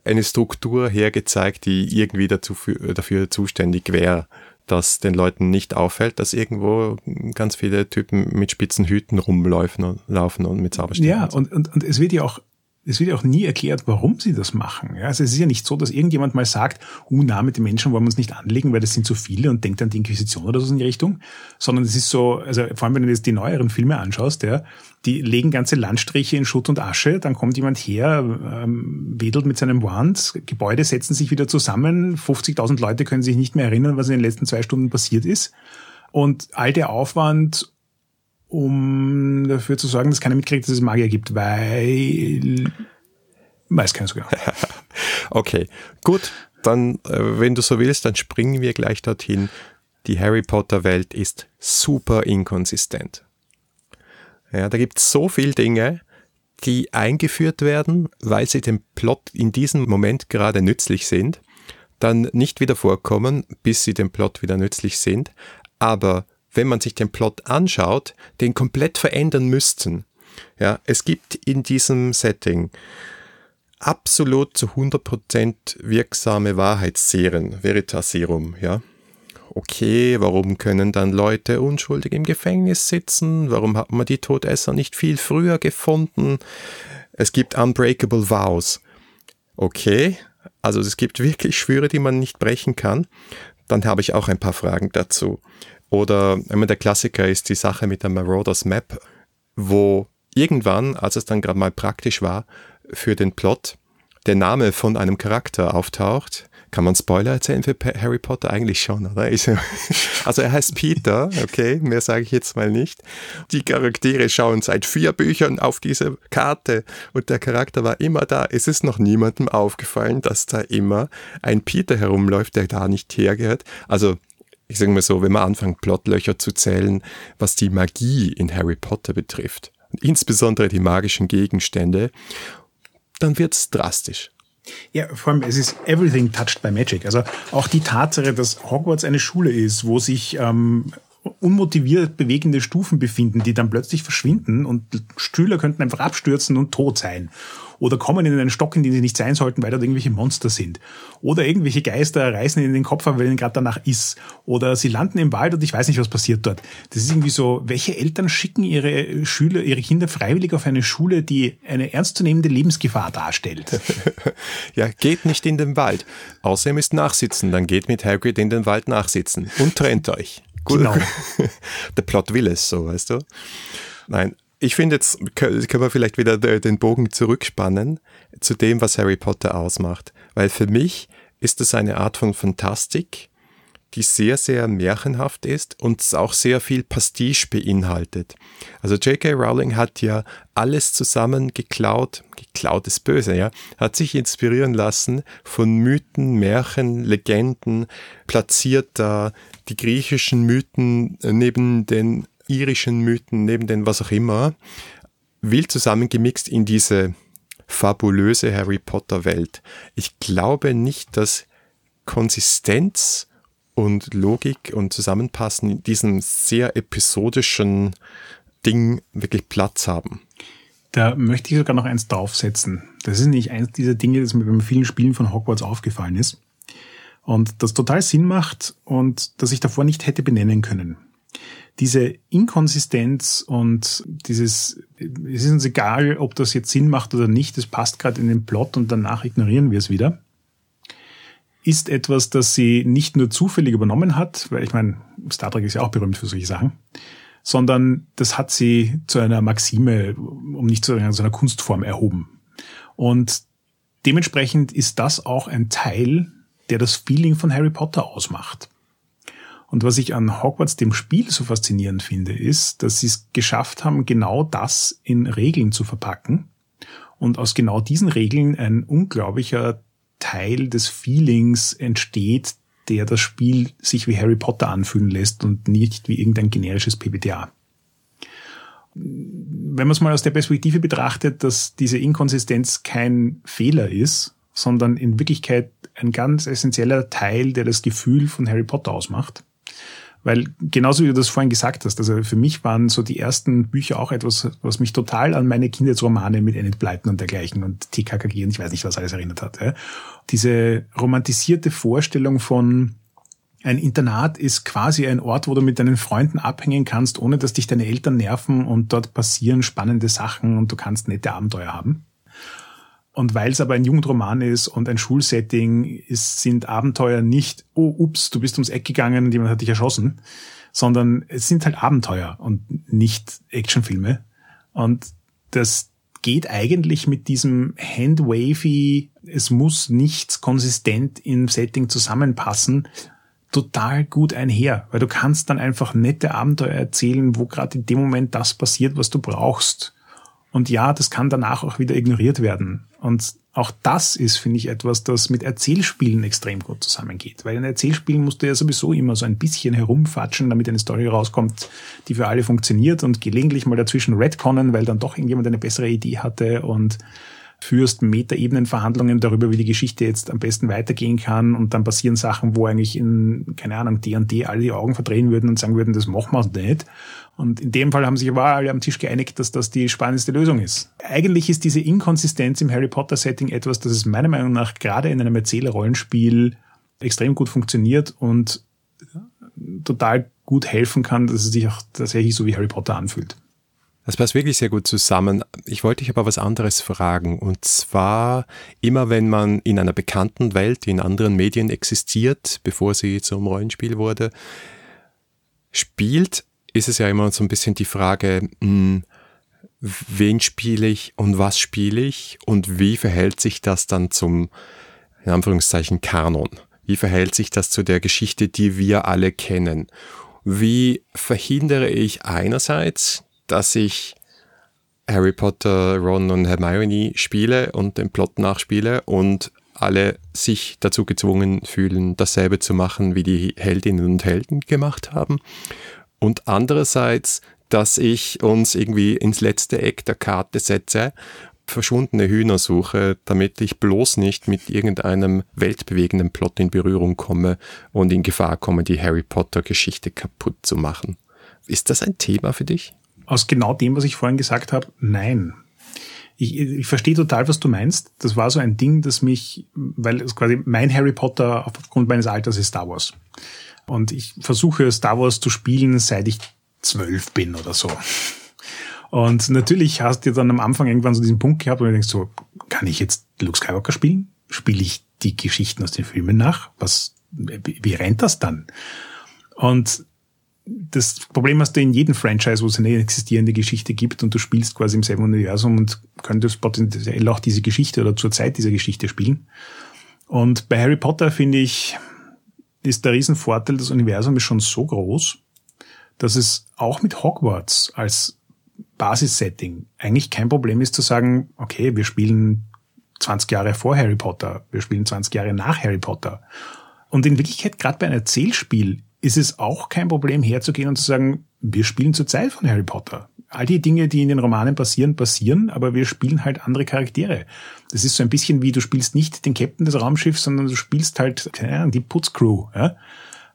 eine Struktur hergezeigt, die irgendwie dazu, dafür zuständig wäre dass den Leuten nicht auffällt, dass irgendwo ganz viele Typen mit spitzen Hüten rumlaufen und, laufen und mit Zauberstäben. Ja, und, und, und es wird ja auch es wird ja auch nie erklärt, warum sie das machen. Ja, also es ist ja nicht so, dass irgendjemand mal sagt, uh, na, mit den Menschen wollen wir uns nicht anlegen, weil das sind zu viele und denkt an die Inquisition oder so in die Richtung. Sondern es ist so, also vor allem, wenn du jetzt die neueren Filme anschaust, ja, die legen ganze Landstriche in Schutt und Asche, dann kommt jemand her, ähm, wedelt mit seinem Wand, Gebäude setzen sich wieder zusammen, 50.000 Leute können sich nicht mehr erinnern, was in den letzten zwei Stunden passiert ist. Und all der Aufwand, um dafür zu sorgen, dass keiner mitkriegt, dass es Magier gibt, weil weiß keiner so genau. okay, gut. Dann, äh, wenn du so willst, dann springen wir gleich dorthin. Die Harry Potter Welt ist super inkonsistent. Ja, da gibt es so viele Dinge, die eingeführt werden, weil sie dem Plot in diesem Moment gerade nützlich sind, dann nicht wieder vorkommen, bis sie dem Plot wieder nützlich sind, aber wenn man sich den Plot anschaut, den komplett verändern müssten. Ja, es gibt in diesem Setting absolut zu 100% wirksame Wahrheitsserien, Veritaserum, ja. Okay, warum können dann Leute unschuldig im Gefängnis sitzen? Warum hat man die Todesser nicht viel früher gefunden? Es gibt Unbreakable Vows. Okay, also es gibt wirklich Schwüre, die man nicht brechen kann. Dann habe ich auch ein paar Fragen dazu. Oder immer der Klassiker ist die Sache mit der Marauders Map, wo irgendwann, als es dann gerade mal praktisch war für den Plot, der Name von einem Charakter auftaucht. Kann man Spoiler erzählen für Harry Potter? Eigentlich schon, oder? Also er heißt Peter, okay, mehr sage ich jetzt mal nicht. Die Charaktere schauen seit vier Büchern auf diese Karte und der Charakter war immer da. Es ist noch niemandem aufgefallen, dass da immer ein Peter herumläuft, der da nicht hergehört. Also ich sage mal so, wenn man anfängt, Plotlöcher zu zählen, was die Magie in Harry Potter betrifft, insbesondere die magischen Gegenstände, dann wird's drastisch. Ja, vor allem, es ist everything touched by magic. Also auch die Tatsache, dass Hogwarts eine Schule ist, wo sich ähm, unmotiviert bewegende Stufen befinden, die dann plötzlich verschwinden und Stühler könnten einfach abstürzen und tot sein oder kommen in einen Stock, in den sie nicht sein sollten, weil dort irgendwelche Monster sind. Oder irgendwelche Geister reißen ihnen den Kopf ab, weil ihnen gerade danach ist. Oder sie landen im Wald und ich weiß nicht, was passiert dort. Das ist irgendwie so, welche Eltern schicken ihre Schüler, ihre Kinder freiwillig auf eine Schule, die eine ernstzunehmende Lebensgefahr darstellt? ja, geht nicht in den Wald. Außer ihr müsst nachsitzen, dann geht mit Hagrid in den Wald nachsitzen und trennt euch. Gut. Genau. Der Plot will es so, weißt du? Nein, ich finde, jetzt können wir vielleicht wieder den Bogen zurückspannen zu dem, was Harry Potter ausmacht. Weil für mich ist es eine Art von Fantastik, die sehr, sehr märchenhaft ist und auch sehr viel Pastiche beinhaltet. Also J.K. Rowling hat ja alles zusammen geklaut, geklaut ist böse, ja, hat sich inspirieren lassen von Mythen, Märchen, Legenden, platziert da die griechischen Mythen neben den irischen Mythen, neben den was auch immer, wild zusammengemixt in diese fabulöse Harry Potter Welt. Ich glaube nicht, dass Konsistenz und Logik und Zusammenpassen in diesem sehr episodischen Ding wirklich Platz haben. Da möchte ich sogar noch eins draufsetzen. Das ist nicht eins dieser Dinge, das mir beim vielen Spielen von Hogwarts aufgefallen ist. Und das total Sinn macht und das ich davor nicht hätte benennen können diese Inkonsistenz und dieses, es ist uns egal, ob das jetzt Sinn macht oder nicht, das passt gerade in den Plot und danach ignorieren wir es wieder, ist etwas, das sie nicht nur zufällig übernommen hat, weil ich meine, Star Trek ist ja auch berühmt für solche Sachen, sondern das hat sie zu einer Maxime, um nicht zu sagen, zu einer Kunstform erhoben. Und dementsprechend ist das auch ein Teil, der das Feeling von Harry Potter ausmacht. Und was ich an Hogwarts dem Spiel so faszinierend finde, ist, dass sie es geschafft haben, genau das in Regeln zu verpacken. Und aus genau diesen Regeln ein unglaublicher Teil des Feelings entsteht, der das Spiel sich wie Harry Potter anfühlen lässt und nicht wie irgendein generisches PBTA. Wenn man es mal aus der Perspektive betrachtet, dass diese Inkonsistenz kein Fehler ist, sondern in Wirklichkeit ein ganz essentieller Teil, der das Gefühl von Harry Potter ausmacht, weil genauso wie du das vorhin gesagt hast, also für mich waren so die ersten Bücher auch etwas, was mich total an meine Kindheitsromane mit Enid Blyton und dergleichen und TKKG und ich weiß nicht, was alles erinnert hat. Ja. Diese romantisierte Vorstellung von ein Internat ist quasi ein Ort, wo du mit deinen Freunden abhängen kannst, ohne dass dich deine Eltern nerven und dort passieren spannende Sachen und du kannst nette Abenteuer haben. Und weil es aber ein Jugendroman ist und ein Schulsetting, ist, sind Abenteuer nicht, oh, ups, du bist ums Eck gegangen und jemand hat dich erschossen, sondern es sind halt Abenteuer und nicht Actionfilme. Und das geht eigentlich mit diesem Handwavy, es muss nichts konsistent im Setting zusammenpassen, total gut einher, weil du kannst dann einfach nette Abenteuer erzählen, wo gerade in dem Moment das passiert, was du brauchst. Und ja, das kann danach auch wieder ignoriert werden. Und auch das ist, finde ich, etwas, das mit Erzählspielen extrem gut zusammengeht. Weil in Erzählspielen musst du ja sowieso immer so ein bisschen herumfatschen, damit eine Story rauskommt, die für alle funktioniert und gelegentlich mal dazwischen retconnen, weil dann doch irgendjemand eine bessere Idee hatte und führst Metaebenenverhandlungen darüber, wie die Geschichte jetzt am besten weitergehen kann und dann passieren Sachen, wo eigentlich in, keine Ahnung, D&D alle die Augen verdrehen würden und sagen würden, das machen wir nicht. Und in dem Fall haben sich aber alle am Tisch geeinigt, dass das die spannendste Lösung ist. Eigentlich ist diese Inkonsistenz im Harry Potter Setting etwas, das es meiner Meinung nach gerade in einem Erzählerrollenspiel extrem gut funktioniert und total gut helfen kann, dass es sich auch tatsächlich so wie Harry Potter anfühlt. Das passt wirklich sehr gut zusammen. Ich wollte dich aber was anderes fragen. Und zwar, immer wenn man in einer bekannten Welt, die in anderen Medien existiert, bevor sie zum Rollenspiel wurde, spielt, ist es ja immer so ein bisschen die Frage, mh, hm, wen spiele ich und was spiele ich und wie verhält sich das dann zum, in Anführungszeichen, Kanon? Wie verhält sich das zu der Geschichte, die wir alle kennen? Wie verhindere ich einerseits, dass ich Harry Potter, Ron und Hermione spiele und den Plot nachspiele und alle sich dazu gezwungen fühlen, dasselbe zu machen, wie die Heldinnen und Helden gemacht haben. Und andererseits, dass ich uns irgendwie ins letzte Eck der Karte setze, verschwundene Hühner suche, damit ich bloß nicht mit irgendeinem weltbewegenden Plot in Berührung komme und in Gefahr komme, die Harry Potter Geschichte kaputt zu machen. Ist das ein Thema für dich? Aus genau dem, was ich vorhin gesagt habe, nein. Ich, ich verstehe total, was du meinst. Das war so ein Ding, das mich, weil es quasi mein Harry Potter aufgrund meines Alters ist Star Wars. Und ich versuche Star Wars zu spielen, seit ich zwölf bin oder so. Und natürlich hast du dann am Anfang irgendwann so diesen Punkt gehabt, wo du denkst so, kann ich jetzt Luke Skywalker spielen? Spiele ich die Geschichten aus den Filmen nach? Was, wie rennt das dann? Und das Problem hast du in jedem Franchise, wo es eine existierende Geschichte gibt und du spielst quasi im selben Universum und könntest potenziell auch diese Geschichte oder zur Zeit dieser Geschichte spielen. Und bei Harry Potter finde ich, ist der Riesenvorteil, das Universum ist schon so groß, dass es auch mit Hogwarts als Basissetting eigentlich kein Problem ist zu sagen, okay, wir spielen 20 Jahre vor Harry Potter, wir spielen 20 Jahre nach Harry Potter. Und in Wirklichkeit, gerade bei einem Erzählspiel, ist es auch kein Problem herzugehen und zu sagen, wir spielen zur Zeit von Harry Potter. All die Dinge, die in den Romanen passieren, passieren, aber wir spielen halt andere Charaktere. Das ist so ein bisschen wie, du spielst nicht den Captain des Raumschiffs, sondern du spielst halt keine Ahnung, die Putzcrew. Ja?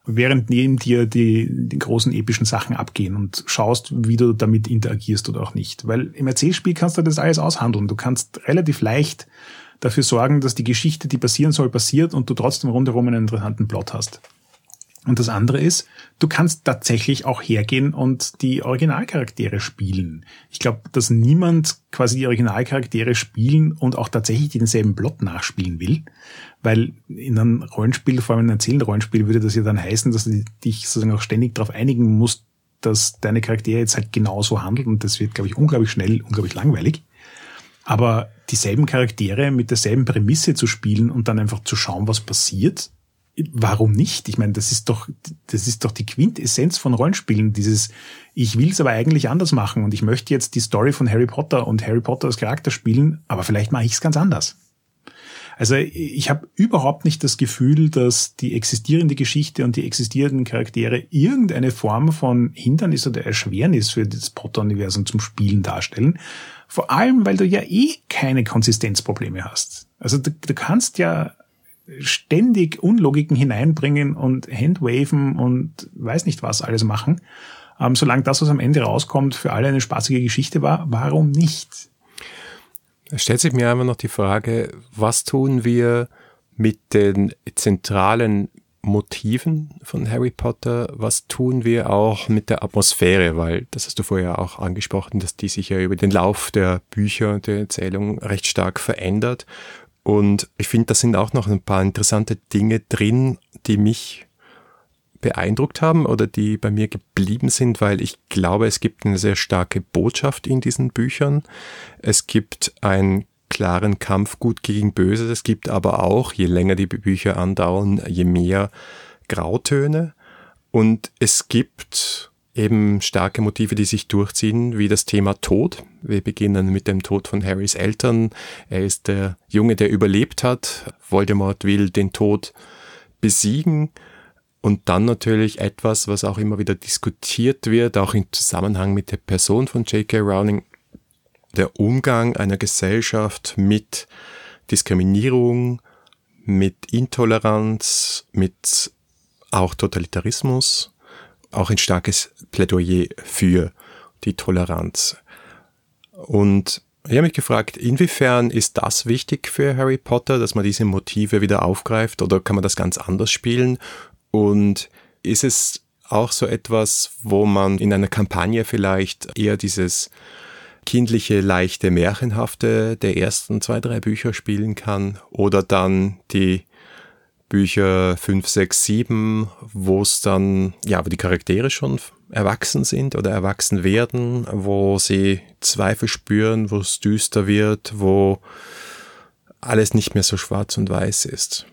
während neben dir die, die großen epischen Sachen abgehen und schaust, wie du damit interagierst oder auch nicht. Weil im Erzählspiel kannst du das alles aushandeln. Du kannst relativ leicht dafür sorgen, dass die Geschichte, die passieren soll, passiert und du trotzdem rundherum einen interessanten Plot hast. Und das andere ist, du kannst tatsächlich auch hergehen und die Originalcharaktere spielen. Ich glaube, dass niemand quasi die Originalcharaktere spielen und auch tatsächlich denselben Plot nachspielen will, weil in einem Rollenspiel, vor allem in einem erzählenden Rollenspiel, würde das ja dann heißen, dass du dich sozusagen auch ständig darauf einigen musst, dass deine Charaktere jetzt halt genauso handeln und das wird, glaube ich, unglaublich schnell, unglaublich langweilig. Aber dieselben Charaktere mit derselben Prämisse zu spielen und dann einfach zu schauen, was passiert, warum nicht? Ich meine, das ist doch, das ist doch die Quintessenz von Rollenspielen, dieses, ich will es aber eigentlich anders machen und ich möchte jetzt die Story von Harry Potter und Harry Potter als Charakter spielen, aber vielleicht mache ich es ganz anders. Also ich habe überhaupt nicht das Gefühl, dass die existierende Geschichte und die existierenden Charaktere irgendeine Form von Hindernis oder Erschwernis für das Potter-Universum zum Spielen darstellen. Vor allem, weil du ja eh keine Konsistenzprobleme hast. Also du, du kannst ja ständig Unlogiken hineinbringen und Handwaven und weiß nicht was alles machen. Ähm, solange das, was am Ende rauskommt, für alle eine spaßige Geschichte war, warum nicht? Da stellt sich mir einfach noch die Frage, was tun wir mit den zentralen Motiven von Harry Potter, was tun wir auch mit der Atmosphäre, weil das hast du vorher auch angesprochen, dass die sich ja über den Lauf der Bücher und der Erzählung recht stark verändert. Und ich finde, da sind auch noch ein paar interessante Dinge drin, die mich beeindruckt haben oder die bei mir geblieben sind, weil ich glaube, es gibt eine sehr starke Botschaft in diesen Büchern. Es gibt einen klaren Kampf gut gegen böse. Es gibt aber auch, je länger die Bücher andauern, je mehr Grautöne. Und es gibt eben starke Motive, die sich durchziehen, wie das Thema Tod. Wir beginnen mit dem Tod von Harrys Eltern. Er ist der Junge, der überlebt hat. Voldemort will den Tod besiegen und dann natürlich etwas, was auch immer wieder diskutiert wird, auch im Zusammenhang mit der Person von J.K. Rowling, der Umgang einer Gesellschaft mit Diskriminierung, mit Intoleranz, mit auch Totalitarismus, auch ein starkes Plädoyer für die Toleranz. Und ich habe mich gefragt, inwiefern ist das wichtig für Harry Potter, dass man diese Motive wieder aufgreift oder kann man das ganz anders spielen? Und ist es auch so etwas, wo man in einer Kampagne vielleicht eher dieses kindliche, leichte, märchenhafte der ersten zwei, drei Bücher spielen kann oder dann die Bücher 5, 6, 7, wo es dann, ja, wo die Charaktere schon erwachsen sind oder erwachsen werden, wo sie Zweifel spüren, wo es düster wird, wo alles nicht mehr so schwarz und weiß ist.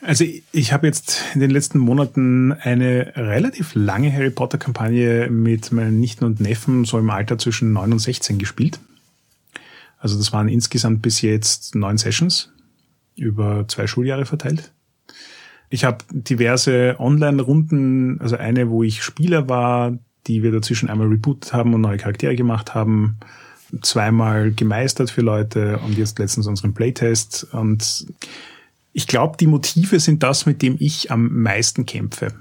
Also ich habe jetzt in den letzten Monaten eine relativ lange Harry Potter-Kampagne mit meinen Nichten und Neffen so im Alter zwischen 9 und 16 gespielt. Also das waren insgesamt bis jetzt neun Sessions über zwei Schuljahre verteilt. Ich habe diverse Online-Runden, also eine, wo ich Spieler war, die wir dazwischen einmal rebootet haben und neue Charaktere gemacht haben, zweimal gemeistert für Leute und jetzt letztens unseren Playtest und ich glaube, die Motive sind das, mit dem ich am meisten kämpfe.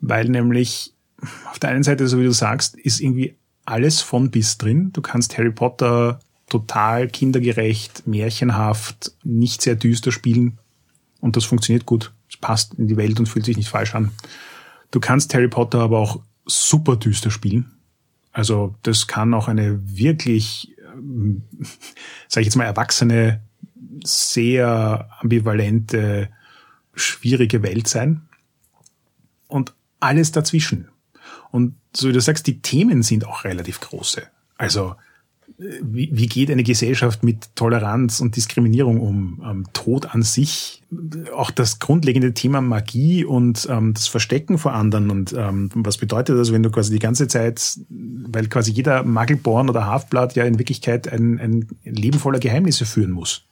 Weil nämlich auf der einen Seite, so wie du sagst, ist irgendwie alles von bis drin. Du kannst Harry Potter total kindergerecht, märchenhaft, nicht sehr düster spielen. Und das funktioniert gut. Es passt in die Welt und fühlt sich nicht falsch an. Du kannst Harry Potter aber auch super düster spielen. Also das kann auch eine wirklich, ähm, sage ich jetzt mal, erwachsene sehr ambivalente, schwierige Welt sein. Und alles dazwischen. Und so wie du sagst, die Themen sind auch relativ große. Also wie, wie geht eine Gesellschaft mit Toleranz und Diskriminierung um? Ähm, Tod an sich, auch das grundlegende Thema Magie und ähm, das Verstecken vor anderen und ähm, was bedeutet das, wenn du quasi die ganze Zeit, weil quasi jeder Magelborn oder Halfblatt ja in Wirklichkeit ein, ein Leben voller Geheimnisse führen muss.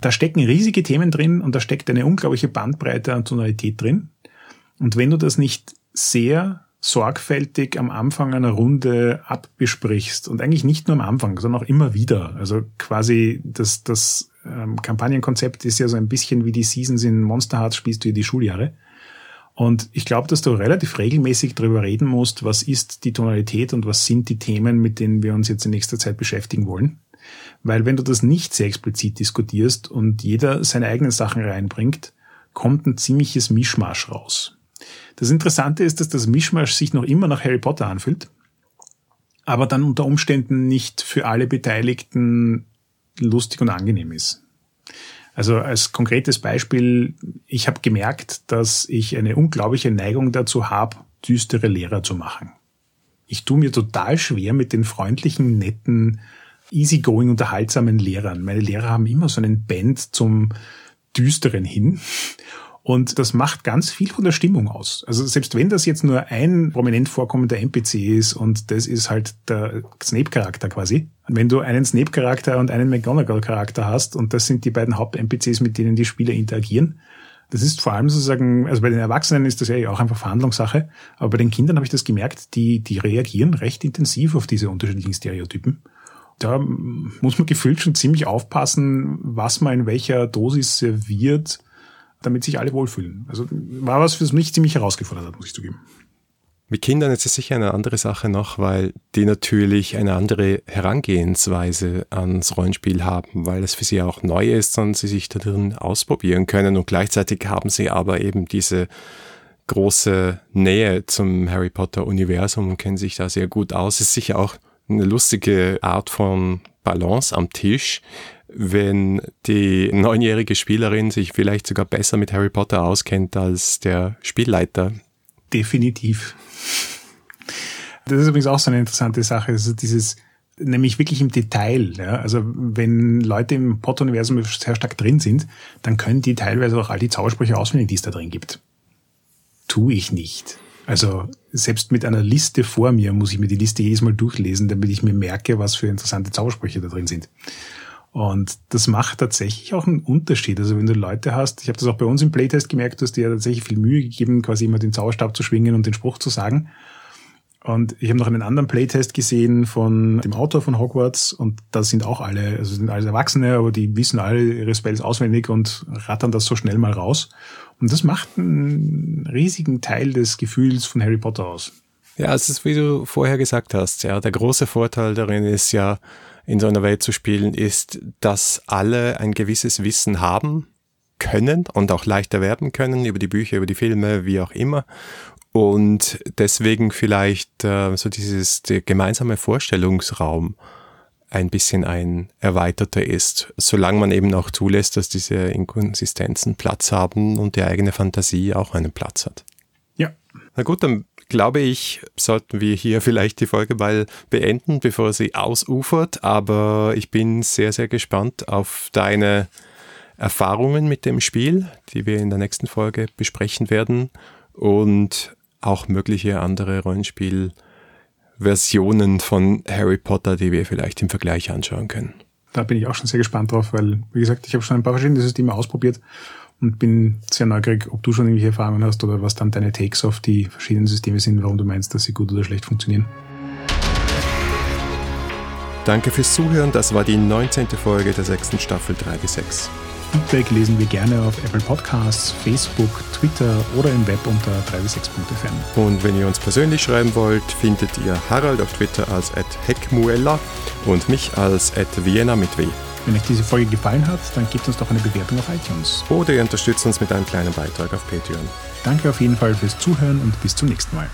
Da stecken riesige Themen drin und da steckt eine unglaubliche Bandbreite an Tonalität drin. Und wenn du das nicht sehr sorgfältig am Anfang einer Runde abbesprichst und eigentlich nicht nur am Anfang, sondern auch immer wieder. Also quasi das, das ähm, Kampagnenkonzept ist ja so ein bisschen wie die Seasons in Monster Hearts spielst du ja die Schuljahre. Und ich glaube, dass du relativ regelmäßig darüber reden musst, was ist die Tonalität und was sind die Themen, mit denen wir uns jetzt in nächster Zeit beschäftigen wollen. Weil wenn du das nicht sehr explizit diskutierst und jeder seine eigenen Sachen reinbringt, kommt ein ziemliches Mischmasch raus. Das Interessante ist, dass das Mischmasch sich noch immer nach Harry Potter anfühlt, aber dann unter Umständen nicht für alle Beteiligten lustig und angenehm ist. Also als konkretes Beispiel, ich habe gemerkt, dass ich eine unglaubliche Neigung dazu habe, düstere Lehrer zu machen. Ich tue mir total schwer mit den freundlichen, netten, easygoing, unterhaltsamen Lehrern. Meine Lehrer haben immer so einen Band zum Düsteren hin. Und das macht ganz viel von der Stimmung aus. Also selbst wenn das jetzt nur ein prominent vorkommender NPC ist und das ist halt der Snape-Charakter quasi. wenn du einen Snape-Charakter und einen McGonagall-Charakter hast und das sind die beiden Haupt-NPCs, mit denen die Spieler interagieren, das ist vor allem sozusagen, also bei den Erwachsenen ist das ja auch einfach Verhandlungssache, aber bei den Kindern habe ich das gemerkt, die, die reagieren recht intensiv auf diese unterschiedlichen Stereotypen da muss man gefühlt schon ziemlich aufpassen, was man in welcher Dosis serviert, damit sich alle wohlfühlen. Also war was, was mich ziemlich herausgefordert hat, muss ich zugeben. Mit Kindern ist es sicher eine andere Sache noch, weil die natürlich eine andere Herangehensweise ans Rollenspiel haben, weil es für sie auch neu ist und sie sich darin ausprobieren können und gleichzeitig haben sie aber eben diese große Nähe zum Harry Potter Universum und kennen sich da sehr gut aus. Es ist sicher auch eine lustige Art von Balance am Tisch, wenn die neunjährige Spielerin sich vielleicht sogar besser mit Harry Potter auskennt als der Spielleiter. Definitiv. Das ist übrigens auch so eine interessante Sache, also dieses, nämlich wirklich im Detail. Ja? Also wenn Leute im Potter-Universum sehr stark drin sind, dann können die teilweise auch all die Zaubersprüche auswendig, die es da drin gibt. Tu ich nicht. Also selbst mit einer Liste vor mir muss ich mir die Liste jedes Mal durchlesen, damit ich mir merke, was für interessante Zaubersprüche da drin sind. Und das macht tatsächlich auch einen Unterschied. Also wenn du Leute hast, ich habe das auch bei uns im Playtest gemerkt, du hast dir tatsächlich viel Mühe gegeben, quasi immer den Zauberstab zu schwingen und den Spruch zu sagen. Und ich habe noch einen anderen Playtest gesehen von dem Autor von Hogwarts und da sind auch alle, also sind alles Erwachsene, aber die wissen alle ihre Spells auswendig und rattern das so schnell mal raus. Und das macht einen riesigen Teil des Gefühls von Harry Potter aus. Ja, es ist, wie du vorher gesagt hast, ja, der große Vorteil darin ist ja, in so einer Welt zu spielen, ist, dass alle ein gewisses Wissen haben können und auch leicht erwerben können über die Bücher, über die Filme, wie auch immer und deswegen vielleicht äh, so dieses gemeinsame Vorstellungsraum ein bisschen ein erweiterter ist, solange man eben auch zulässt, dass diese Inkonsistenzen Platz haben und die eigene Fantasie auch einen Platz hat. Ja. Na gut, dann glaube ich, sollten wir hier vielleicht die Folge mal beenden, bevor sie ausufert. Aber ich bin sehr, sehr gespannt auf deine Erfahrungen mit dem Spiel, die wir in der nächsten Folge besprechen werden. Und auch mögliche andere Rollenspielversionen von Harry Potter, die wir vielleicht im Vergleich anschauen können. Da bin ich auch schon sehr gespannt drauf, weil, wie gesagt, ich habe schon ein paar verschiedene Systeme ausprobiert und bin sehr neugierig, ob du schon irgendwelche Erfahrungen hast oder was dann deine Takes auf die verschiedenen Systeme sind, warum du meinst, dass sie gut oder schlecht funktionieren. Danke fürs Zuhören. Das war die 19. Folge der sechsten Staffel 3 bis 6. Feedback lesen wir gerne auf Apple Podcasts, Facebook, Twitter oder im Web unter 3w6.fm. Und wenn ihr uns persönlich schreiben wollt, findet ihr Harald auf Twitter als @heckmuella und mich als @vienna mit W. Wenn euch diese Folge gefallen hat, dann gebt uns doch eine Bewertung auf iTunes. Oder ihr unterstützt uns mit einem kleinen Beitrag auf Patreon. Danke auf jeden Fall fürs Zuhören und bis zum nächsten Mal.